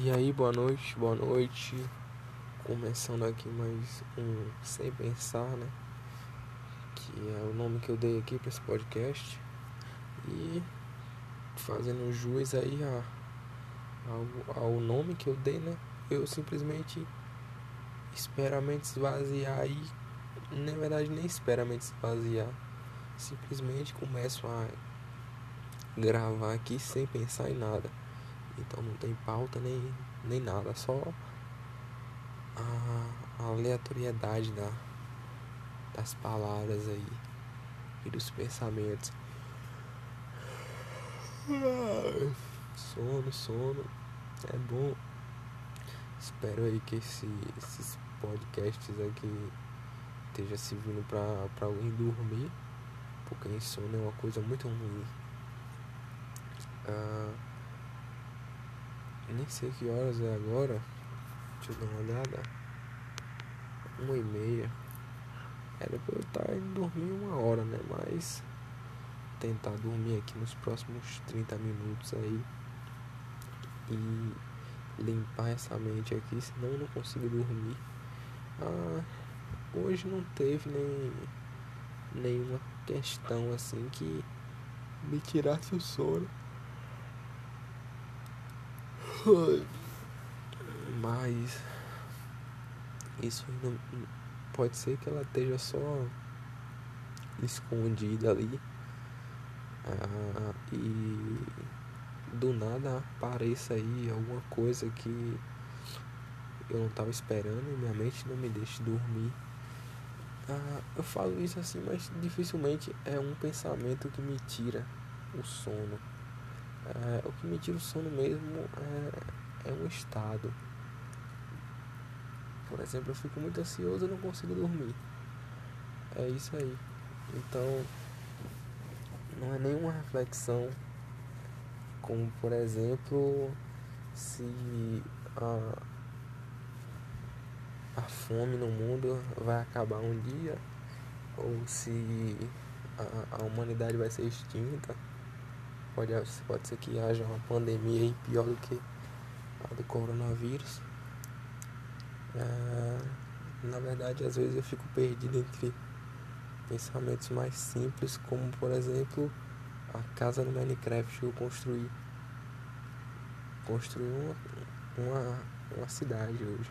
E aí, boa noite, boa noite. Começando aqui mais um Sem Pensar, né? Que é o nome que eu dei aqui para esse podcast. E fazendo jus aí a, ao, ao nome que eu dei, né? Eu simplesmente espero a mente esvaziar e na verdade nem espero a mente esvaziar. Simplesmente começo a gravar aqui sem pensar em nada. Então não tem pauta nem, nem nada, só a, aleatoriedade da, das palavras aí e dos pensamentos. Sono, sono. É bom. Espero aí que esse, esses podcasts aqui esteja servindo pra, pra alguém dormir. Porque insônia é uma coisa muito ruim. Ah, nem sei que horas é agora. Deixa eu dar uma olhada. Uma e meia. Era pra eu estar indo dormir uma hora, né? Mas tentar dormir aqui nos próximos 30 minutos aí. E limpar essa mente aqui, senão eu não consigo dormir. Ah, hoje não teve nem nenhuma questão assim que me tirasse o sono. Mas isso pode ser que ela esteja só escondida ali ah, e do nada apareça aí alguma coisa que eu não estava esperando e minha mente não me deixe dormir. Ah, eu falo isso assim, mas dificilmente é um pensamento que me tira o sono. É, o que me tira o sono mesmo é, é um estado. Por exemplo, eu fico muito ansioso e não consigo dormir. É isso aí. Então, não é nenhuma reflexão, como por exemplo, se a, a fome no mundo vai acabar um dia, ou se a, a humanidade vai ser extinta Pode, pode ser que haja uma pandemia aí pior do que a do coronavírus. É, na verdade, às vezes eu fico perdido entre pensamentos mais simples, como por exemplo a casa no Minecraft que eu construí. Construí uma, uma, uma cidade hoje.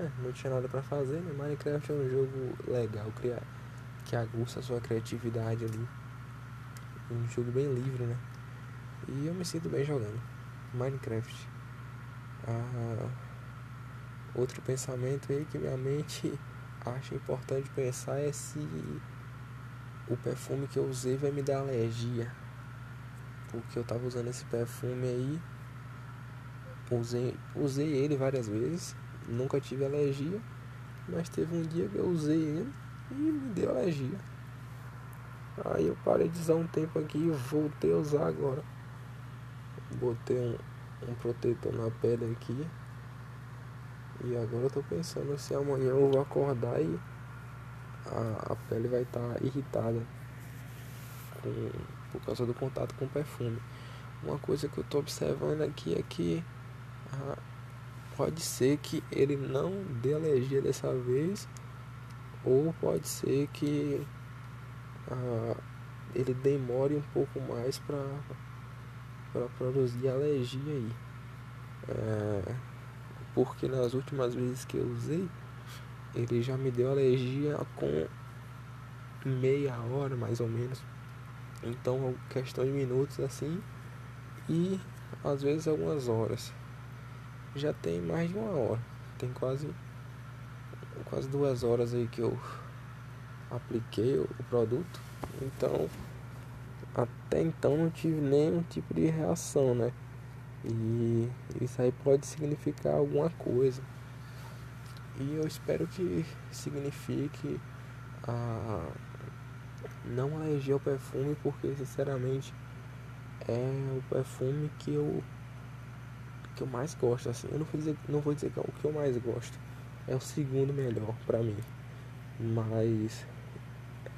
É, não tinha nada para fazer, né? Minecraft é um jogo legal, criar, que aguça a sua criatividade ali um jogo bem livre, né? E eu me sinto bem jogando Minecraft. Ah, outro pensamento aí que minha mente acha importante pensar é se o perfume que eu usei vai me dar alergia. Porque eu tava usando esse perfume aí, usei, usei ele várias vezes, nunca tive alergia, mas teve um dia que eu usei ele e me deu alergia. Aí eu parei de usar um tempo aqui e voltei a usar agora. Botei um, um protetor na pele aqui. E agora eu tô pensando se amanhã eu vou acordar e a, a pele vai estar tá irritada com, por causa do contato com o perfume. Uma coisa que eu tô observando aqui é que ah, pode ser que ele não dê alergia dessa vez, ou pode ser que ah, ele demore um pouco mais para produzir alergia aí. É, porque nas últimas vezes que eu usei, ele já me deu alergia com meia hora mais ou menos. Então, questão de minutos assim, e às vezes algumas horas. Já tem mais de uma hora, tem quase quase duas horas aí que eu apliquei o produto. Então, até então não tive nenhum tipo de reação, né? E isso aí pode significar alguma coisa. E eu espero que signifique a não alergia ao perfume, porque sinceramente é o perfume que eu que eu mais gosto assim. Eu não vou dizer, não vou dizer que é o que eu mais gosto. É o segundo melhor para mim. Mas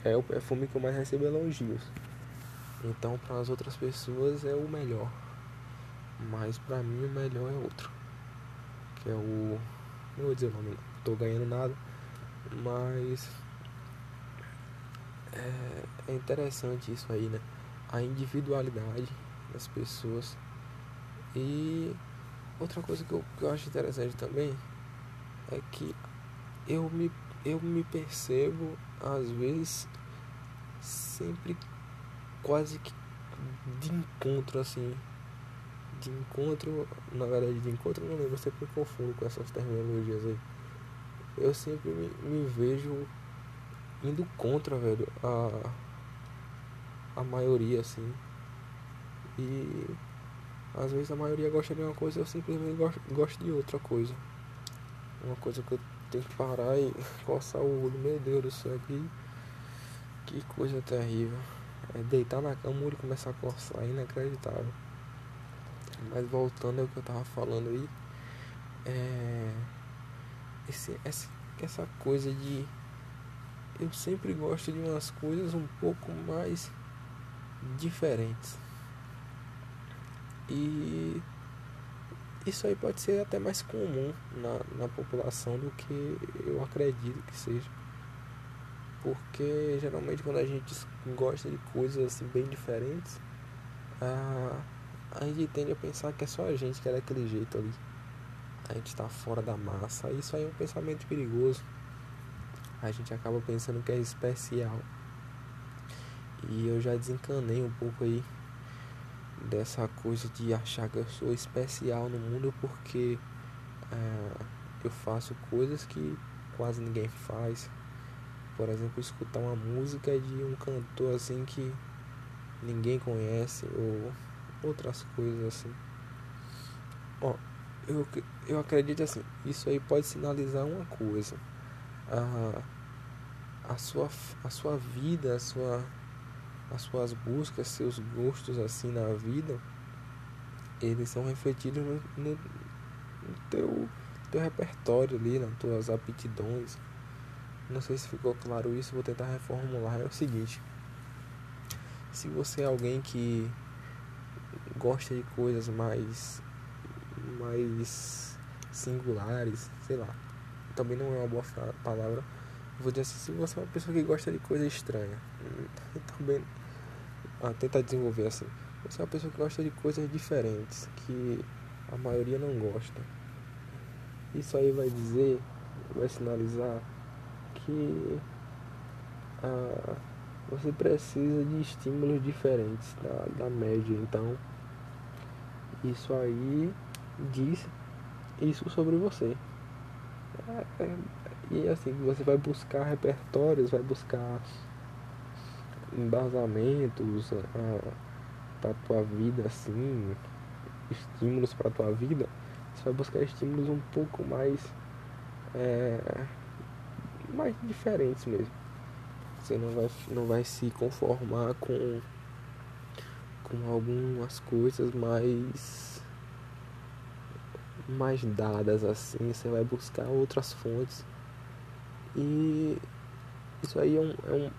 é o perfume que eu mais recebo elogios. Então, para as outras pessoas é o melhor. Mas pra mim o melhor é outro. Que é o. Não vou dizer o nome, não. Tô ganhando nada. Mas. É, é interessante isso aí, né? A individualidade das pessoas. E outra coisa que eu, que eu acho interessante também é que eu me, eu me percebo, às vezes, sempre quase que de encontro, assim. De encontro, na verdade, de encontro, não lembro, sempre confundo com essas terminologias aí. Eu sempre me, me vejo indo contra, velho, a, a maioria, assim. E às vezes a maioria gosta de uma coisa, eu simplesmente gosto, gosto de outra coisa. Uma coisa que eu tenho que parar e coçar o olho, meu Deus do céu, que, que coisa terrível. É deitar na cama e começar a coçar, é inacreditável. Mas voltando ao que eu tava falando aí, é. Esse, essa, essa coisa de. Eu sempre gosto de umas coisas um pouco mais diferentes. E isso aí pode ser até mais comum na, na população do que eu acredito que seja. Porque geralmente quando a gente gosta de coisas assim bem diferentes, a, a gente tende a pensar que é só a gente que é daquele jeito ali. A gente está fora da massa. Isso aí é um pensamento perigoso. A gente acaba pensando que é especial. E eu já desencanei um pouco aí dessa coisa de achar que eu sou especial no mundo porque é, eu faço coisas que quase ninguém faz. Por exemplo, escutar uma música de um cantor assim que ninguém conhece ou outras coisas assim. Ó, eu, eu acredito assim, isso aí pode sinalizar uma coisa. A, a, sua, a sua vida, a sua as suas buscas, seus gostos assim na vida, eles são refletidos no, no, no teu, teu repertório ali, nas tuas aptidões. Não sei se ficou claro isso, vou tentar reformular. É o seguinte: se você é alguém que gosta de coisas mais mais singulares, sei lá, também não é uma boa palavra. Vou dizer assim, se você é uma pessoa que gosta de coisa estranha, também ah, tentar desenvolver assim. Você é uma pessoa que gosta de coisas diferentes, que a maioria não gosta. Isso aí vai dizer, vai sinalizar que ah, você precisa de estímulos diferentes da, da média. Então, isso aí diz isso sobre você. É, é, e assim, você vai buscar repertórios, vai buscar embasamentos ah, para tua vida assim, estímulos para tua vida, você vai buscar estímulos um pouco mais é, mais diferentes mesmo. Você não vai, não vai se conformar com, com algumas coisas mais mais dadas assim, você vai buscar outras fontes. E isso aí é um, é um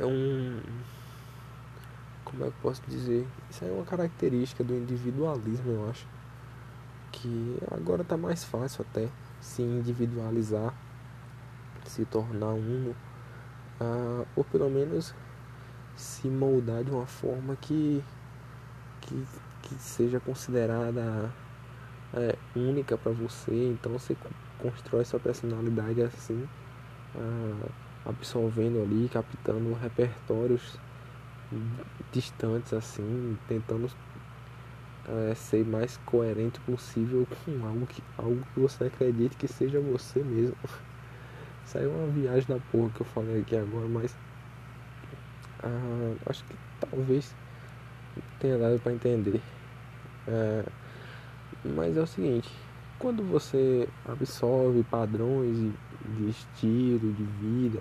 é um. Como é que eu posso dizer? Isso é uma característica do individualismo, eu acho. Que agora tá mais fácil até se individualizar, se tornar uno, uh, ou pelo menos se moldar de uma forma que, que, que seja considerada é, única para você. Então você constrói sua personalidade assim. Absorvendo ali, captando repertórios distantes assim, tentando é, ser mais coerente possível com algo que, algo que você acredite que seja você mesmo. É uma viagem da porra que eu falei aqui agora, mas ah, acho que talvez tenha dado para entender. É, mas é o seguinte, quando você absorve padrões de estilo, de vida,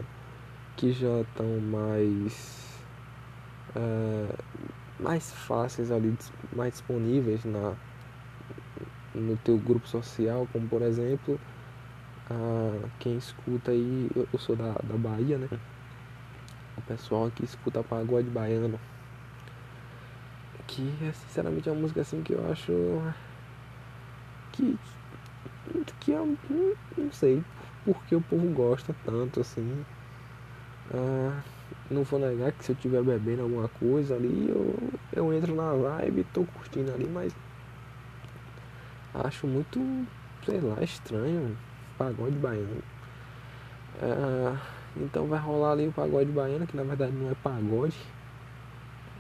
que já estão mais é, mais fáceis ali, mais disponíveis na, no teu grupo social, como por exemplo, a, quem escuta aí, eu, eu sou da, da Bahia, né? O pessoal que escuta pagode baiano, que é sinceramente uma música assim que eu acho que que eu não sei porque o povo gosta tanto assim. Ah, não vou negar que se eu estiver bebendo alguma coisa ali, eu, eu entro na vibe, tô curtindo ali, mas acho muito, sei lá, estranho pagode baiano. Ah, então vai rolar ali o pagode baiano, que na verdade não é pagode.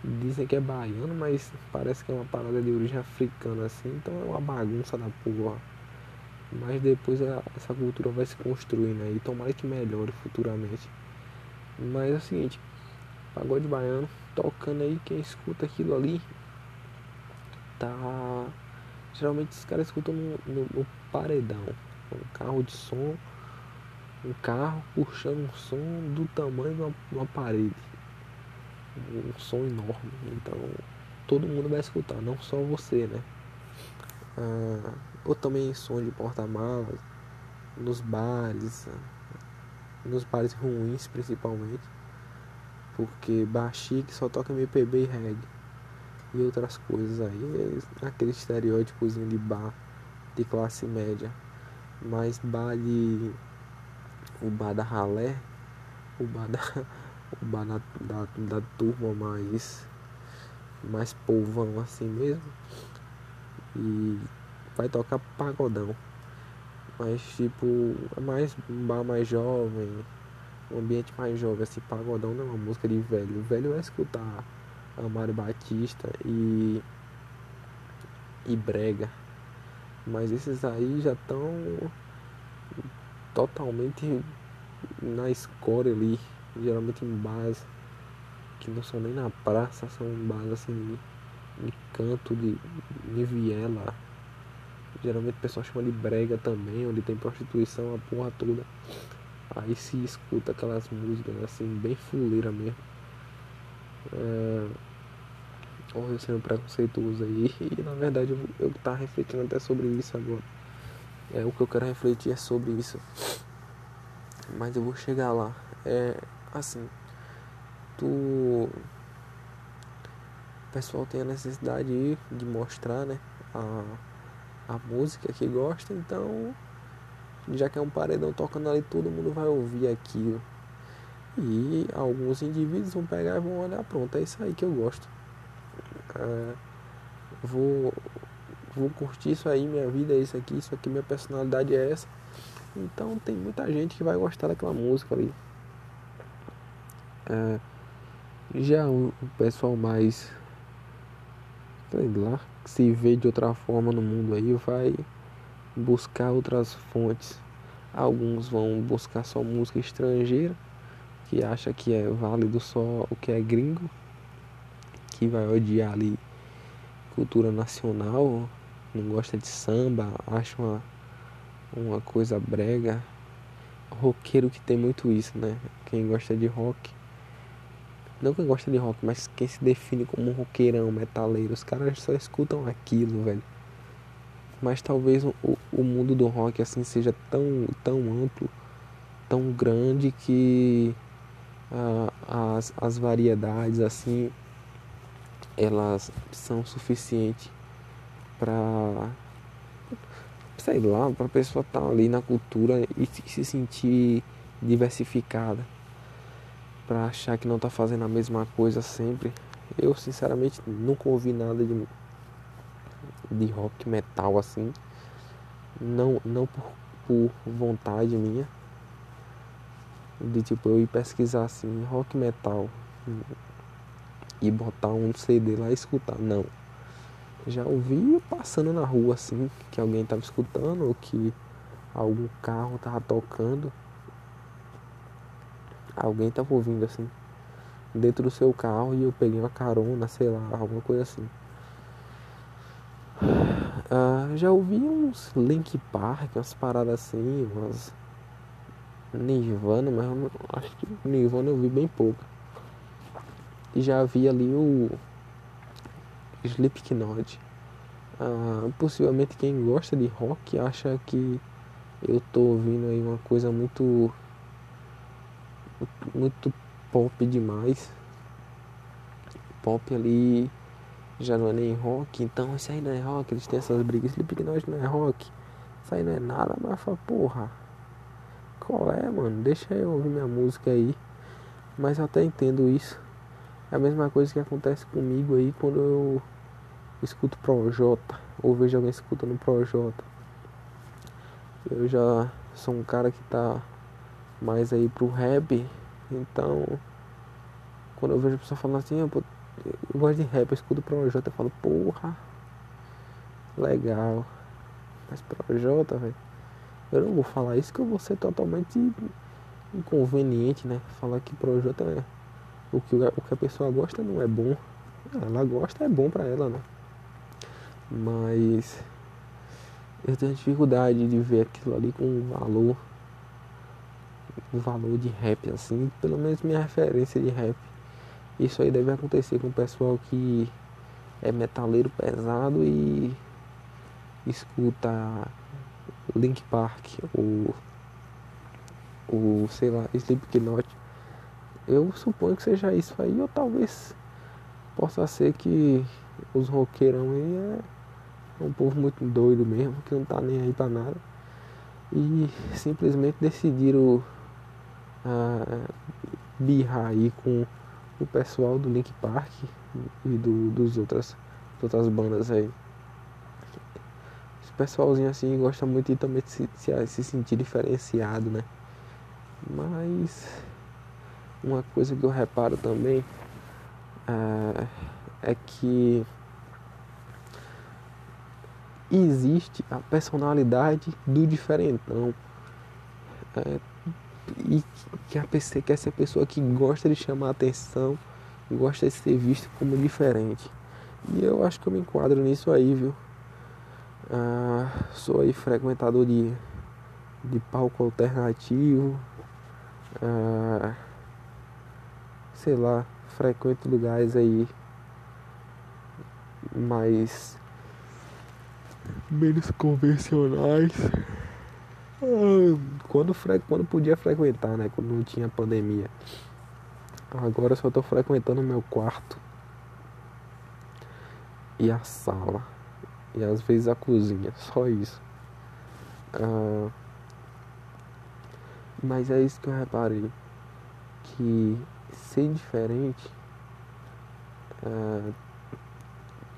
Dizem que é baiano, mas parece que é uma parada de origem africana assim, então é uma bagunça da porra. Mas depois a, essa cultura vai se construindo aí, tomara que melhore futuramente. Mas é o seguinte, pagode baiano, tocando aí, quem escuta aquilo ali, tá. Geralmente os caras escutam no, no, no paredão, um carro de som, um carro puxando um som do tamanho de uma, uma parede. Um som enorme. Então todo mundo vai escutar, não só você, né? Ah, ou também som de porta-malas, nos bares, nos bares ruins principalmente, porque Baxique só toca MPB e reggae. E outras coisas aí, é aquele estereótipozinho de bar de classe média, mas bar de o bar da ralé, o bar da, o bar da, da, da turma mais mais povão assim mesmo. E vai tocar pagodão. Mas tipo, é mais um bar mais jovem, um ambiente mais jovem, assim, pagodão não é uma música de velho. O velho é escutar Mário Batista e. e brega. Mas esses aí já estão totalmente na escória ali, geralmente em base que não são nem na praça, são bares assim em canto de, de viela. Geralmente o pessoal chama de brega também, onde tem prostituição, a porra toda. Aí se escuta aquelas músicas assim, bem fuleira mesmo. É... Ou eu sendo preconceituoso aí. E na verdade eu, eu tá refletindo até sobre isso agora. É o que eu quero refletir é sobre isso. Mas eu vou chegar lá. É assim. Tu. O pessoal tem a necessidade de mostrar, né? A a música que gosta, então já que é um paredão tocando ali, todo mundo vai ouvir aquilo. E alguns indivíduos vão pegar e vão olhar, pronto, é isso aí que eu gosto. É, vou, vou curtir isso aí, minha vida é isso aqui, isso aqui, minha personalidade é essa. Então tem muita gente que vai gostar daquela música ali. É, já o pessoal mais sei lá, se vê de outra forma no mundo aí, vai buscar outras fontes. Alguns vão buscar só música estrangeira, que acha que é válido só o que é gringo, que vai odiar ali cultura nacional, não gosta de samba, acha uma, uma coisa brega. Roqueiro que tem muito isso, né? Quem gosta de rock não quem gosta de rock, mas quem se define como um roqueirão, metaleiro. Os caras só escutam aquilo, velho. Mas talvez o, o mundo do rock assim seja tão, tão amplo, tão grande que as, as variedades assim elas são suficientes para sei lá, para a pessoa estar tá ali na cultura e se sentir diversificada para achar que não tá fazendo a mesma coisa sempre. Eu sinceramente nunca ouvi nada de, de rock metal assim. Não, não por, por vontade minha. De tipo eu ir pesquisar assim, rock metal e botar um CD lá e escutar. Não. Já ouvi passando na rua assim, que alguém tava escutando ou que algum carro tava tocando alguém tava ouvindo assim dentro do seu carro e eu peguei uma carona, sei lá, alguma coisa assim. Uh, já ouvi uns Link Park, umas paradas assim, umas Nirvana, mas eu acho que Nirvana eu vi bem pouco. E já vi ali o Slipknot. Uh, possivelmente quem gosta de rock acha que eu tô ouvindo aí uma coisa muito muito pop demais. Pop ali já não é nem rock, então isso aí não é rock, eles têm essas brigas, Slipknot não é rock, isso aí não é nada, mas fala, porra, qual é, mano? Deixa eu ouvir minha música aí. Mas eu até entendo isso. É a mesma coisa que acontece comigo aí quando eu escuto Projota, ou vejo alguém escutando Projota. Eu já sou um cara que tá mais aí pro rap, então quando eu vejo a pessoa falando assim, eu, eu gosto de rap, eu escuto Projota, eu falo, porra, legal. Mas Projota, velho, eu não vou falar isso que eu vou ser totalmente inconveniente, né? Falar que Projota é o que, o que a pessoa gosta não é bom. Ela gosta, é bom pra ela, né? Mas eu tenho dificuldade de ver aquilo ali com valor. O valor de rap, assim, pelo menos minha referência de rap. Isso aí deve acontecer com o pessoal que é metaleiro pesado e escuta Link Park ou, ou sei lá, Slipknot. Eu suponho que seja isso aí, ou talvez possa ser que os roqueirão aí é um povo muito doido mesmo, que não tá nem aí pra nada. E simplesmente decidiram birrar aí com o pessoal do Link Park e do, dos outras, outras bandas aí. Esse pessoalzinho assim gosta muito de também se, se, se sentir diferenciado, né? Mas uma coisa que eu reparo também é, é que existe a personalidade do diferentão. É, e que a pessoa que essa pessoa que gosta de chamar atenção, gosta de ser visto como diferente. E eu acho que eu me enquadro nisso aí, viu? Ah, sou aí frequentador de, de palco alternativo. Ah, sei lá, frequento lugares aí mais menos convencionais. Quando, fre... quando podia frequentar, né? Quando não tinha pandemia. Agora eu só tô frequentando o meu quarto. E a sala. E às vezes a cozinha. Só isso. Ah, mas é isso que eu reparei. Que ser diferente ah,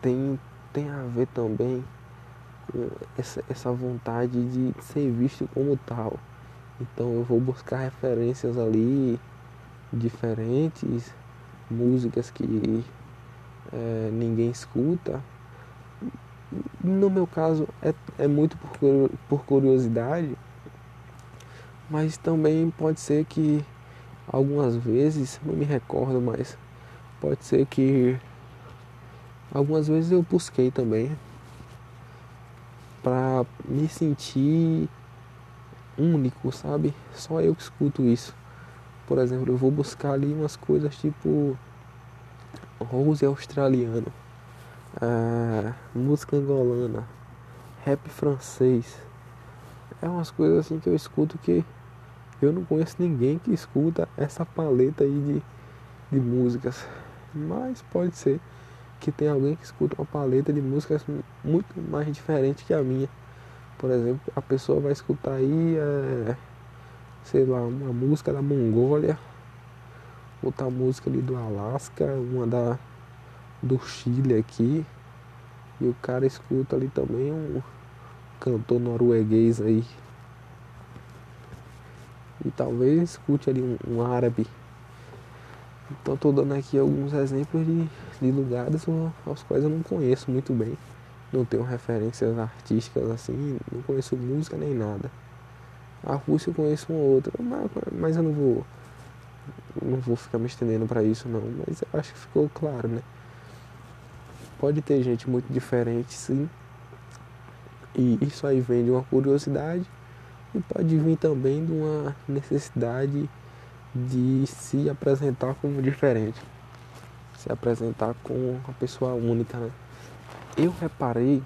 tem, tem a ver também essa, essa vontade de ser visto como tal. Então eu vou buscar referências ali diferentes, músicas que é, ninguém escuta. No meu caso é, é muito por, por curiosidade, mas também pode ser que algumas vezes, não me recordo, mas pode ser que algumas vezes eu busquei também para me sentir único, sabe? Só eu que escuto isso. Por exemplo, eu vou buscar ali umas coisas tipo Rose australiano, música angolana, rap francês. É umas coisas assim que eu escuto que eu não conheço ninguém que escuta essa paleta aí de, de músicas. Mas pode ser que tem alguém que escuta uma paleta de músicas muito mais diferente que a minha. Por exemplo, a pessoa vai escutar aí, é, sei lá, uma música da Mongólia, outra música ali do Alasca, uma da do Chile aqui, e o cara escuta ali também um cantor norueguês aí. E talvez escute ali um, um árabe então estou dando aqui alguns exemplos de, de lugares aos quais eu não conheço muito bem. Não tenho referências artísticas assim, não conheço música nem nada. A Rússia eu conheço uma ou outra, mas, mas eu não vou. Não vou ficar me estendendo para isso não. Mas eu acho que ficou claro, né? Pode ter gente muito diferente sim. E isso aí vem de uma curiosidade e pode vir também de uma necessidade de se apresentar como diferente, se apresentar como uma pessoa única, né? Eu reparei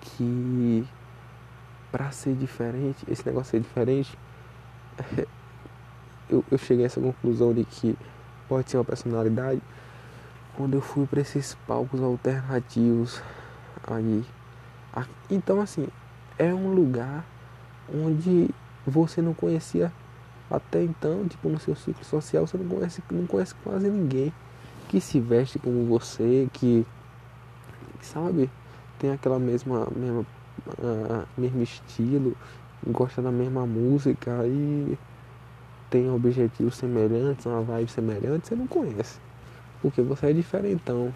que para ser diferente, esse negócio ser diferente, eu, eu cheguei a essa conclusão de que pode ser uma personalidade quando eu fui para esses palcos alternativos aí. Então assim, é um lugar onde você não conhecia até então, tipo no seu ciclo social, você não conhece, não conhece quase ninguém que se veste como você, que sabe, tem aquela mesma, mesma uh, mesmo estilo, gosta da mesma música e tem objetivos semelhantes, uma vibe semelhante, você não conhece. Porque você é diferentão.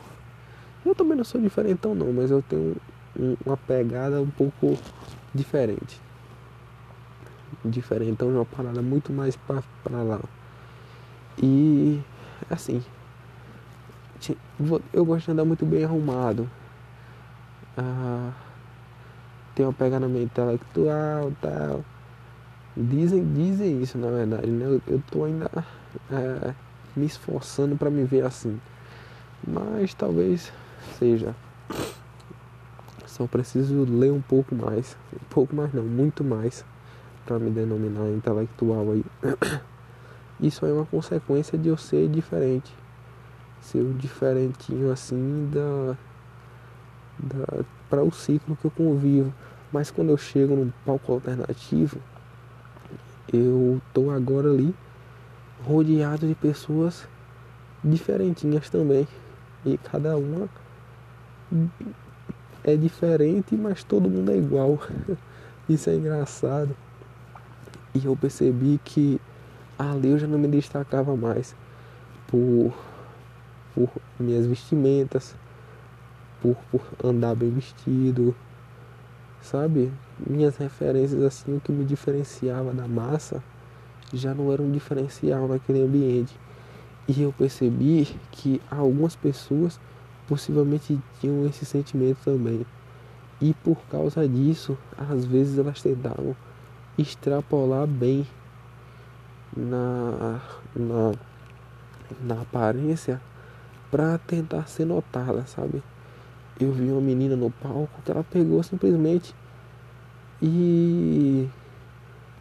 Eu também não sou diferentão não, mas eu tenho um, uma pegada um pouco diferente. Diferentão de uma parada muito mais pra, pra lá. E assim, eu gosto de andar muito bem arrumado. Ah, tem uma pegada meio intelectual tal. Dizem, dizem isso na verdade, né? Eu, eu tô ainda é, me esforçando para me ver assim. Mas talvez seja. Só preciso ler um pouco mais. Um pouco mais não, muito mais para me denominar intelectual aí. Isso é uma consequência de eu ser diferente. Ser diferentinho assim da para o ciclo que eu convivo. Mas quando eu chego num palco alternativo, eu tô agora ali rodeado de pessoas diferentinhas também. E cada uma é diferente, mas todo mundo é igual. Isso é engraçado. E eu percebi que ali eu já não me destacava mais por, por minhas vestimentas, por, por andar bem vestido, sabe? Minhas referências, assim, o que me diferenciava da massa já não era um diferencial naquele ambiente. E eu percebi que algumas pessoas possivelmente tinham esse sentimento também. E por causa disso, às vezes elas tentavam extrapolar bem na, na, na aparência para tentar ser notada, sabe? Eu vi uma menina no palco que ela pegou simplesmente e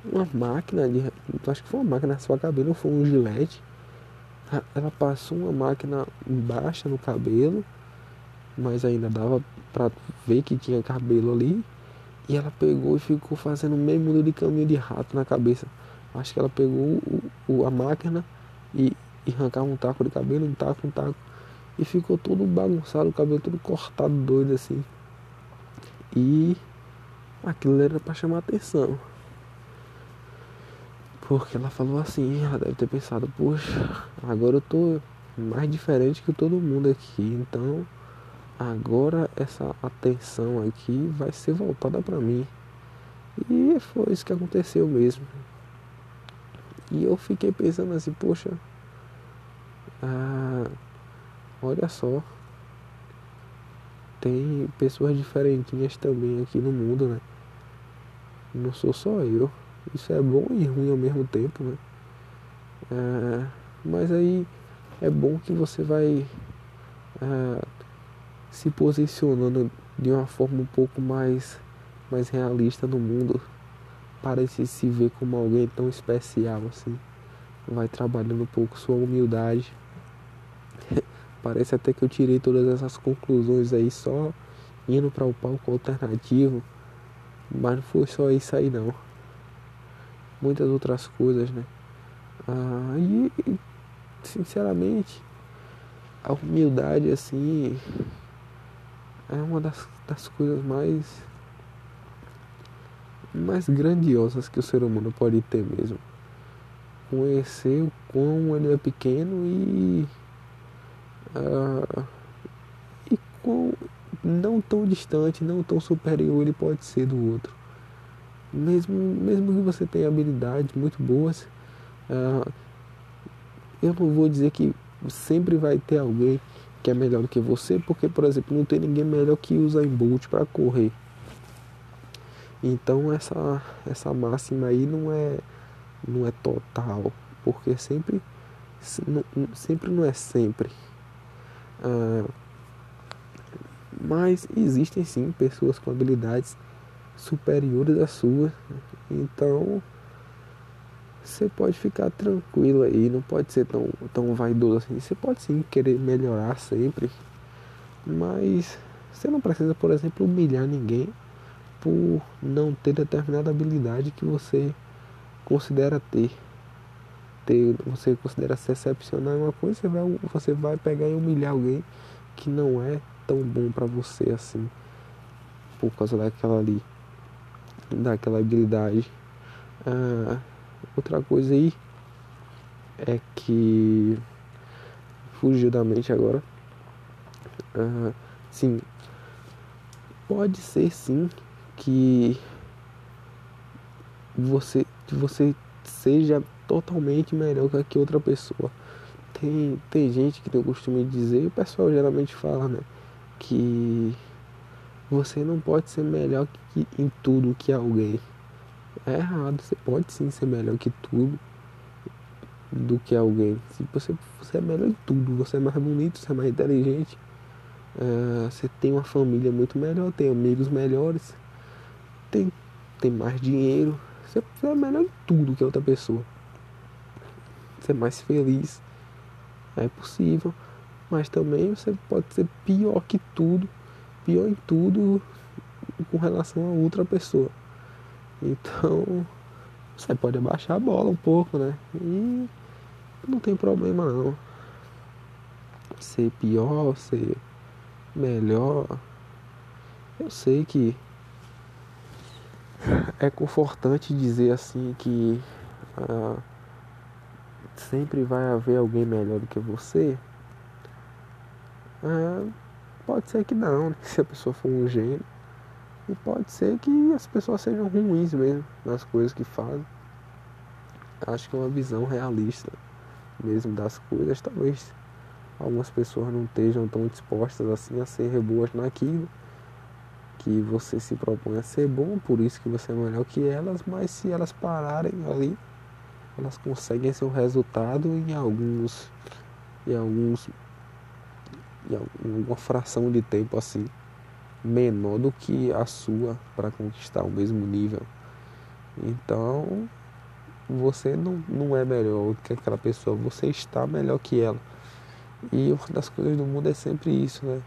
uma máquina de. Acho que foi uma máquina na sua cabelo, ou foi um gilete. Ela passou uma máquina baixa no cabelo, mas ainda dava pra ver que tinha cabelo ali. E ela pegou e ficou fazendo meio mundo de caminho de rato na cabeça. Acho que ela pegou o, o, a máquina e, e arrancava um taco de cabelo, um taco, um taco. E ficou todo bagunçado, o cabelo todo cortado, doido assim. E aquilo era para chamar atenção. Porque ela falou assim, ela deve ter pensado, poxa, agora eu tô mais diferente que todo mundo aqui, então agora essa atenção aqui vai ser voltada para mim. E foi isso que aconteceu mesmo. E eu fiquei pensando assim, poxa, ah, Olha só. Tem pessoas diferentinhas também aqui no mundo, né? Não sou só eu. Isso é bom e ruim ao mesmo tempo, né? É, mas aí é bom que você vai é, se posicionando de uma forma um pouco mais, mais realista no mundo. Parece se ver como alguém tão especial assim. Vai trabalhando um pouco sua humildade Parece até que eu tirei todas essas conclusões aí só indo para o palco alternativo. Mas não foi só isso aí não. Muitas outras coisas, né? Ah, e sinceramente a humildade assim é uma das, das coisas mais mais grandiosas que o ser humano pode ter mesmo. Conhecer o quão ele é pequeno e uh, e com não tão distante, não tão superior ele pode ser do outro. Mesmo, mesmo que você tenha habilidades muito boas, uh, eu não vou dizer que sempre vai ter alguém que é melhor do que você, porque, por exemplo, não tem ninguém melhor que usa Bolt para correr. Então essa, essa máxima aí não é, não é total, porque sempre, sempre não é sempre. Ah, mas existem sim pessoas com habilidades superiores às suas. Então você pode ficar tranquilo aí, não pode ser tão, tão vaidoso assim. Você pode sim querer melhorar sempre, mas você não precisa, por exemplo, humilhar ninguém por não ter determinada habilidade que você considera ter. Ter você considera se excepcional em uma coisa, você vai, você vai pegar e humilhar alguém que não é tão bom para você assim, por causa daquela ali, daquela habilidade. Ah, outra coisa aí é que fugiu da mente agora. Ah, sim, pode ser sim que você, que você seja totalmente melhor que outra pessoa. Tem, tem gente que tem o costume de dizer, e o pessoal geralmente fala, né? Que você não pode ser melhor que, em tudo que alguém. É errado, você pode sim ser melhor que tudo do que alguém. Se você, você é melhor em tudo, você é mais bonito, você é mais inteligente, é, você tem uma família muito melhor, tem amigos melhores, tem, tem mais dinheiro, você, você é melhor em tudo que outra pessoa. Ser mais feliz é possível, mas também você pode ser pior que tudo, pior em tudo com relação a outra pessoa. Então, você pode abaixar a bola um pouco, né? E não tem problema não. Ser pior, ser melhor. Eu sei que é confortante dizer assim que ah, sempre vai haver alguém melhor do que você. Ah, pode ser que não, né? se a pessoa for um gênio. E pode ser que as pessoas sejam ruins mesmo nas coisas que fazem. Acho que é uma visão realista mesmo das coisas. Talvez algumas pessoas não estejam tão dispostas assim a ser boas naquilo que você se propõe a ser bom, por isso que você é melhor que elas, mas se elas pararem ali, elas conseguem seu resultado em alguns em alguns em alguma fração de tempo assim menor do que a sua para conquistar o mesmo nível. Então, você não, não é melhor que aquela pessoa, você está melhor que ela. E uma das coisas do mundo é sempre isso, né?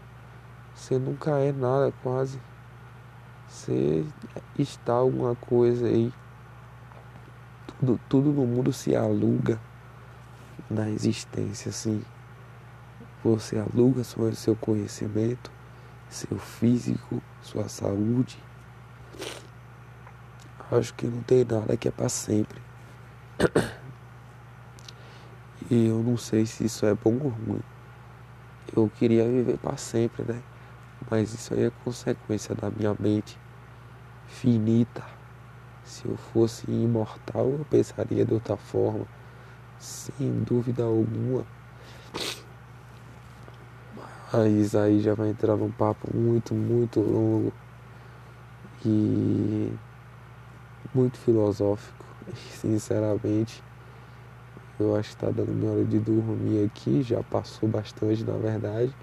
Você nunca é nada quase. Você está alguma coisa aí. Tudo, tudo no mundo se aluga na existência, assim. Você aluga seu conhecimento, seu físico, sua saúde. Acho que não tem nada que é para sempre. E eu não sei se isso é bom ou ruim. Eu queria viver para sempre, né? Mas isso aí é consequência da minha mente finita. Se eu fosse imortal, eu pensaria de outra forma, sem dúvida alguma. Mas aí já vai entrar num papo muito, muito longo e muito filosófico, sinceramente. Eu acho que está dando minha hora de dormir aqui, já passou bastante na verdade,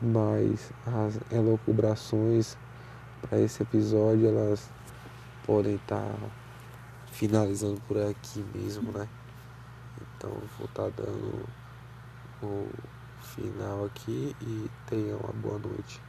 mas as elocubrações para esse episódio elas podem estar tá finalizando por aqui mesmo, né? Então vou estar tá dando o final aqui e tenha uma boa noite.